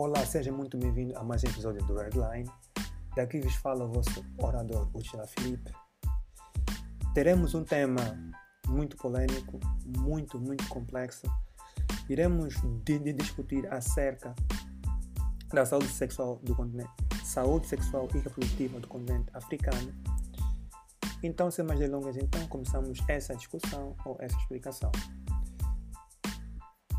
Olá, seja muito bem-vindo a mais um episódio do Redline. Daqui vos fala o vosso orador, Uchila Felipe. Teremos um tema muito polêmico, muito, muito complexo. Iremos de, de discutir acerca da saúde sexual do continente, saúde sexual e reprodutiva do continente africano. Então, sem mais delongas, então começamos essa discussão ou essa explicação.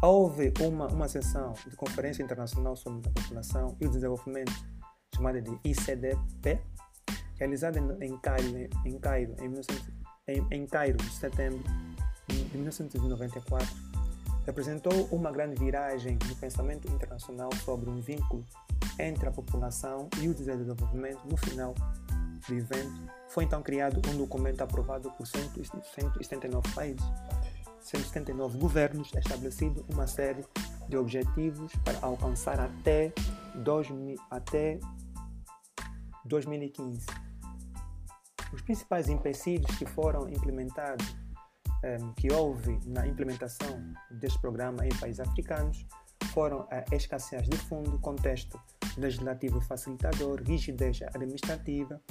Houve uma, uma sessão de Conferência Internacional sobre a População e o Desenvolvimento, chamada de ICDP, realizada em Cairo, em, Cairo, em, 19, em, em Cairo, de setembro de 1994, representou uma grande viragem no pensamento internacional sobre um vínculo entre a população e o desenvolvimento no final do evento. Foi então criado um documento aprovado por 179 países 179 governos estabelecido uma série de objetivos para alcançar até, 2000, até 2015. Os principais empecilhos que foram implementados, ehm, que houve na implementação deste programa em países africanos, foram a escassez de fundo, contexto legislativo facilitador, rigidez administrativa,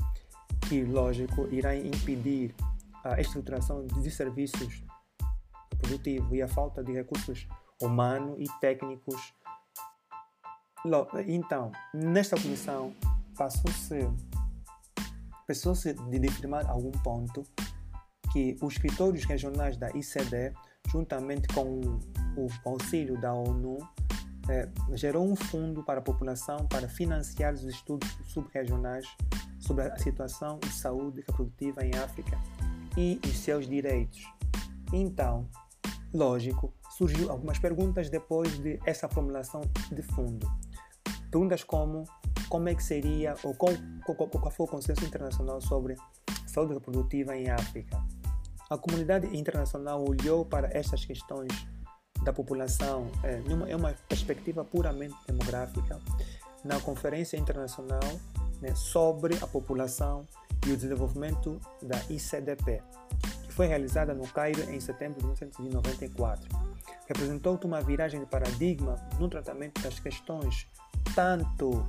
que, lógico, irá impedir a estruturação de serviços produtivo e a falta de recursos humanos e técnicos. Então, nesta comissão, passou-se passou-se de afirmar algum ponto que os escritórios regionais da ICD, juntamente com o auxílio da ONU, eh, gerou um fundo para a população para financiar os estudos subregionais sobre a situação de saúde reprodutiva em África e os seus direitos. Então, Lógico, surgiu algumas perguntas depois de essa formulação de fundo. Perguntas como como é que seria ou qual, qual, qual foi o consenso internacional sobre saúde reprodutiva em África. A comunidade internacional olhou para estas questões da população é, numa, é uma perspectiva puramente demográfica na Conferência Internacional né, sobre a População e o Desenvolvimento da ICDP, foi realizada no Cairo em setembro de 1994. Representou uma viragem de paradigma no tratamento das questões tanto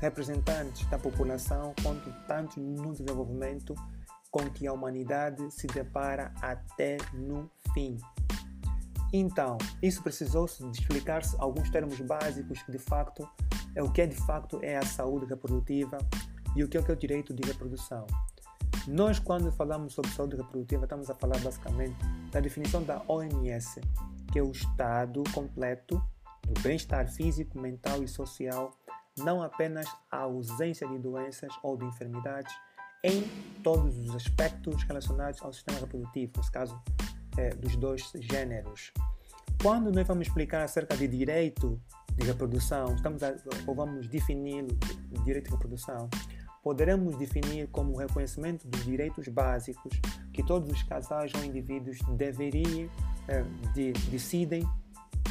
representantes da população quanto tanto no desenvolvimento com que a humanidade se depara até no fim. Então, isso precisou de explicar-se alguns termos básicos que de facto é o que é de facto é a saúde reprodutiva e o que é, o que é o direito de reprodução. Nós, quando falamos sobre saúde reprodutiva, estamos a falar basicamente da definição da OMS, que é o estado completo do bem-estar físico, mental e social, não apenas a ausência de doenças ou de enfermidades, em todos os aspectos relacionados ao sistema reprodutivo, nesse caso, é, dos dois gêneros. Quando nós vamos explicar acerca de direito de reprodução, estamos a, ou vamos definir o direito de reprodução, poderemos definir como o reconhecimento dos direitos básicos que todos os casais ou indivíduos deveriam, eh, de, decidem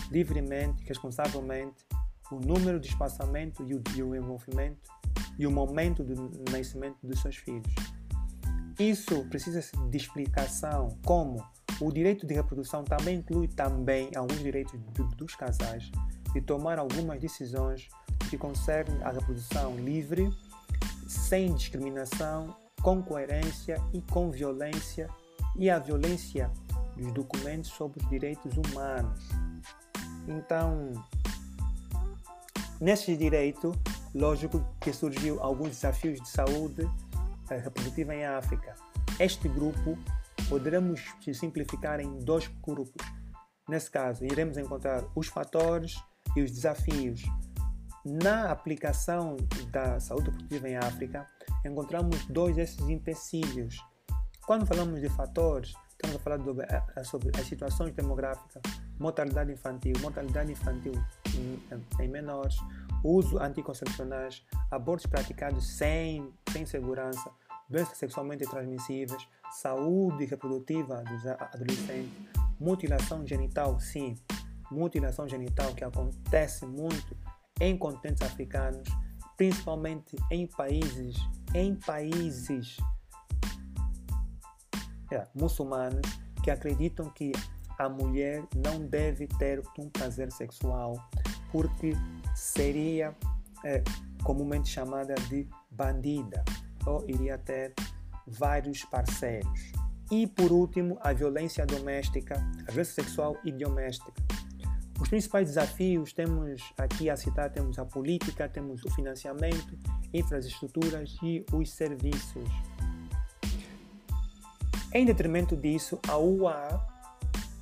livremente, responsavelmente, o número de espaçamento e o, e o envolvimento e o momento do nascimento dos seus filhos. Isso precisa de explicação como o direito de reprodução também inclui também alguns direitos do, dos casais de tomar algumas decisões que concernem a reprodução livre sem discriminação, com coerência e com violência, e a violência dos documentos sobre os direitos humanos. Então, nesse direito, lógico que surgiu alguns desafios de saúde eh, reprodutiva em África. Este grupo poderemos simplificar em dois grupos. Nesse caso, iremos encontrar os fatores e os desafios na aplicação da saúde reprodutiva em África, encontramos dois desses empecilhos. Quando falamos de fatores, estamos a falar sobre, eh, eh, sobre as situações demográficas, mortalidade infantil, mortalidade infantil em, em menores, uso anticoncepcionais, abortos praticados sem, sem segurança, doenças sexualmente transmissíveis, saúde reprodutiva dos adolescentes, mutilação genital, sim, mutilação genital que acontece muito em continentes africanos, principalmente em países, em países é, muçulmanos que acreditam que a mulher não deve ter um prazer sexual porque seria é, comumente chamada de bandida, ou iria ter vários parceiros. E por último, a violência doméstica, a violência sexual e doméstica. Os principais desafios temos aqui a citar temos a política, temos o financiamento, infraestruturas e os serviços. Em detrimento disso, a UA,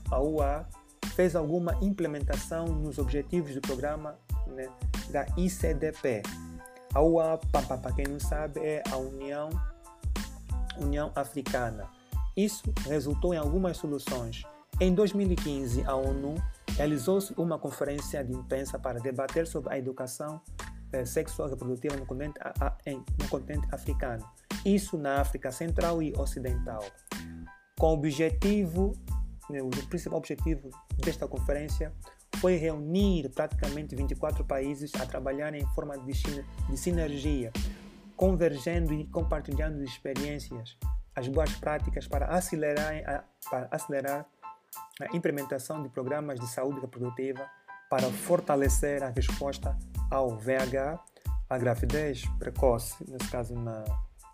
a UA fez alguma implementação nos objetivos do programa né, da ICDP. A UA, para quem não sabe, é a União, União Africana. Isso resultou em algumas soluções. Em 2015, a ONU realizou-se uma conferência de imprensa para debater sobre a educação eh, sexual e reprodutiva no continente, a, em, no continente africano. Isso na África Central e Ocidental. Com o objetivo, né, o principal objetivo desta conferência foi reunir praticamente 24 países a trabalhar em forma de, de sinergia, convergendo e compartilhando experiências, as boas práticas para acelerar para acelerar a implementação de programas de saúde reprodutiva para fortalecer a resposta ao VH, a gravidez precoce, nesse caso na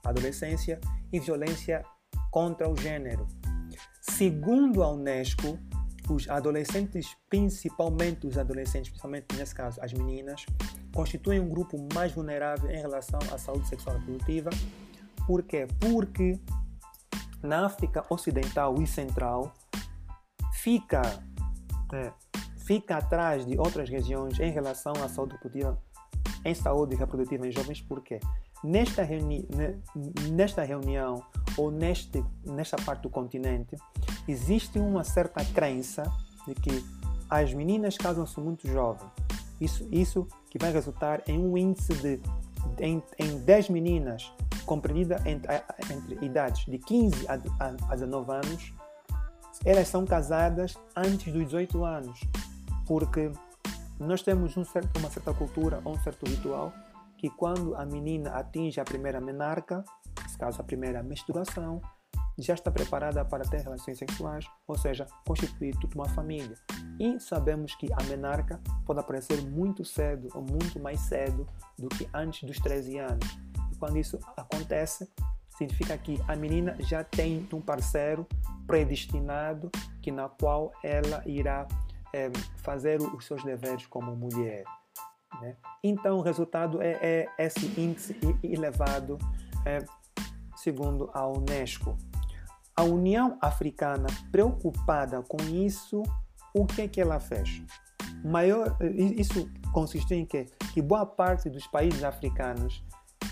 adolescência, e violência contra o gênero. Segundo a Unesco, os adolescentes, principalmente os adolescentes, principalmente nesse caso as meninas, constituem um grupo mais vulnerável em relação à saúde sexual reprodutiva. Por quê? Porque na África Ocidental e Central fica, é, fica atrás de outras regiões em relação à saúde reprodutiva, em saúde reprodutiva em jovens, por quê? Nesta, nesta reunião ou neste, nesta parte do continente, existe uma certa crença de que as meninas casam-se muito jovens. Isso, isso que vai resultar em um índice de em, em 10 meninas compreendidas entre, entre idades de 15 a, a, a 19 anos, elas são casadas antes dos 18 anos, porque nós temos um certo, uma certa cultura ou um certo ritual que quando a menina atinge a primeira menarca, nesse caso a primeira menstruação, já está preparada para ter relações sexuais, ou seja, constituir toda uma família. E sabemos que a menarca pode aparecer muito cedo ou muito mais cedo do que antes dos 13 anos. E quando isso acontece, significa que a menina já tem um parceiro predestinado que na qual ela irá é, fazer os seus deveres como mulher. Né? Então, o resultado é, é esse índice elevado, é, segundo a Unesco. A União Africana, preocupada com isso, o que é que ela fez? Maior, isso consistiu em que, que boa parte dos países africanos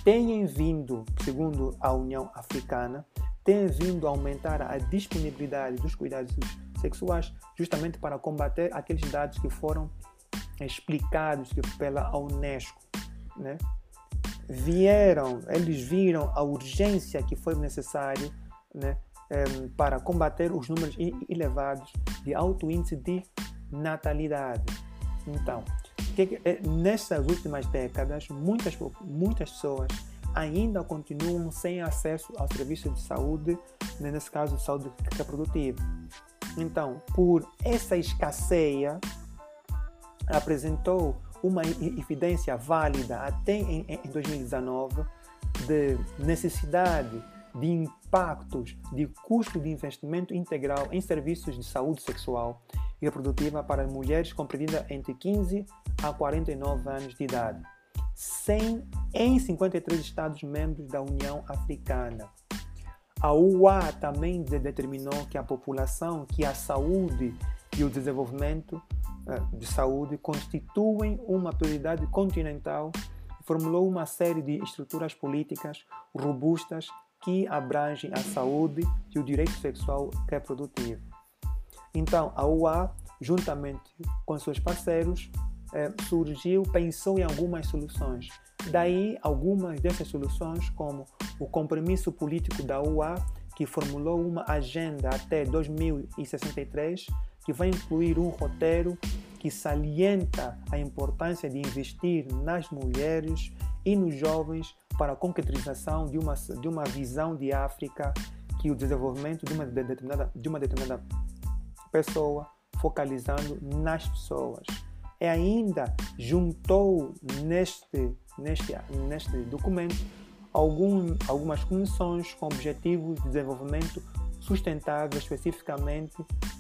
tenham vindo, segundo a União Africana, tem vindo a aumentar a disponibilidade dos cuidados sexuais justamente para combater aqueles dados que foram explicados pela Unesco, né? Vieram, eles viram a urgência que foi necessário, né, para combater os números elevados de alto índice de natalidade. Então, que, é, nessas últimas décadas, muitas, muitas pessoas ainda continuam sem acesso ao serviço de saúde, né, nesse caso, saúde reprodutiva. Então, por essa escasseia, apresentou uma evidência válida até em, em 2019 de necessidade de impactos de custo de investimento integral em serviços de saúde sexual e reprodutiva para mulheres compreendidas entre 15 a 49 anos de idade, sem, em 53 Estados-membros da União Africana. A UA também determinou que a população, que a saúde e o desenvolvimento eh, de saúde constituem uma prioridade continental e formulou uma série de estruturas políticas robustas que abrangem a saúde e o direito sexual reprodutivo. Então, a UA, juntamente com seus parceiros, eh, surgiu, pensou em algumas soluções. Daí, algumas dessas soluções, como o compromisso político da UA, que formulou uma agenda até 2063, que vai incluir um roteiro que salienta a importância de investir nas mulheres e nos jovens para a concretização de uma, de uma visão de África que o desenvolvimento de uma determinada, de uma determinada pessoa, focalizando nas pessoas. e ainda juntou neste, neste, neste documento algum, algumas comissões com objetivos de desenvolvimento sustentável, especificamente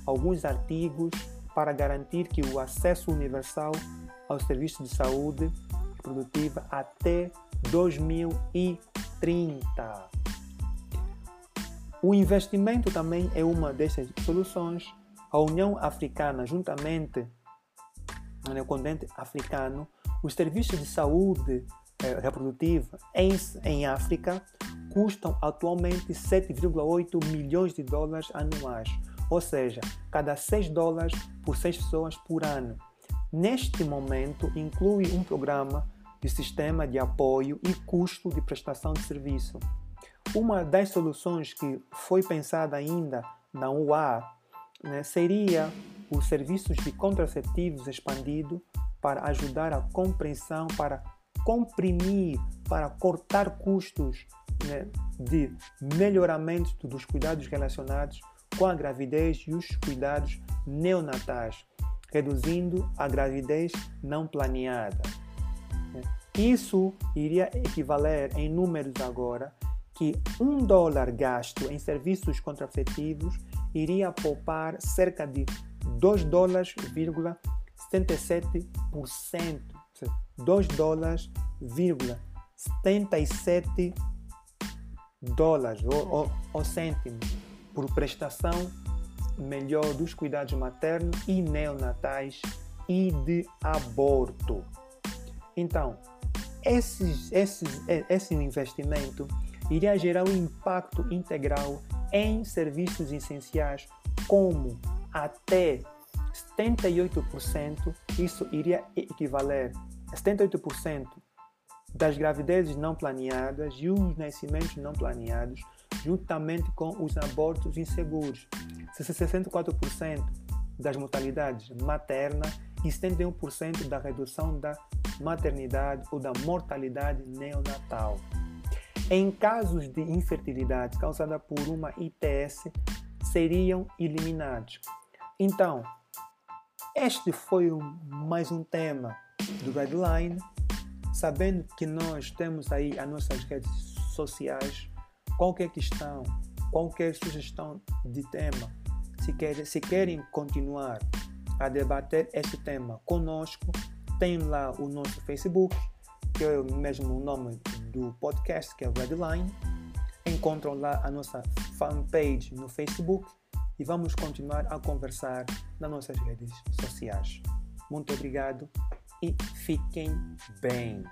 alguns artigos para garantir que o acesso universal aos serviços de saúde produtiva até 2030. O investimento também é uma dessas soluções. A União Africana, juntamente no continente africano, os serviços de saúde eh, reprodutiva em, em África custam atualmente 7,8 milhões de dólares anuais, ou seja, cada 6 dólares por 6 pessoas por ano. Neste momento, inclui um programa de sistema de apoio e custo de prestação de serviço. Uma das soluções que foi pensada ainda na UA né, seria os serviços de contraceptivos expandido para ajudar a compreensão, para comprimir, para cortar custos né, de melhoramento dos cuidados relacionados com a gravidez e os cuidados neonatais, reduzindo a gravidez não planeada. Isso iria equivaler em números agora que um dólar gasto em serviços contraceptivos iria poupar cerca de 2 dólares, 77%. 2 dólares, 77 dólares ou, ou, ou cêntimos por prestação melhor dos cuidados maternos e neonatais e de aborto. Então, esses, esses, esse investimento iria gerar um impacto integral em serviços essenciais, como até 78%, isso iria equivaler a 78% das gravidezes não planeadas e os nascimentos não planeados, juntamente com os abortos inseguros. 64% das mortalidades materna e 71% da redução da maternidade ou da mortalidade neonatal. Em casos de infertilidade causada por uma ITS, seriam eliminados. Então, este foi mais um tema do Redline. Sabendo que nós temos aí as nossas redes sociais, qualquer questão, qualquer sugestão de tema, se, quer, se querem continuar a debater este tema conosco, tem lá o nosso Facebook, que é o mesmo nome do podcast, que é Redline. Encontram lá a nossa fanpage no Facebook e vamos continuar a conversar nas nossas redes sociais. Muito obrigado e fiquem bem.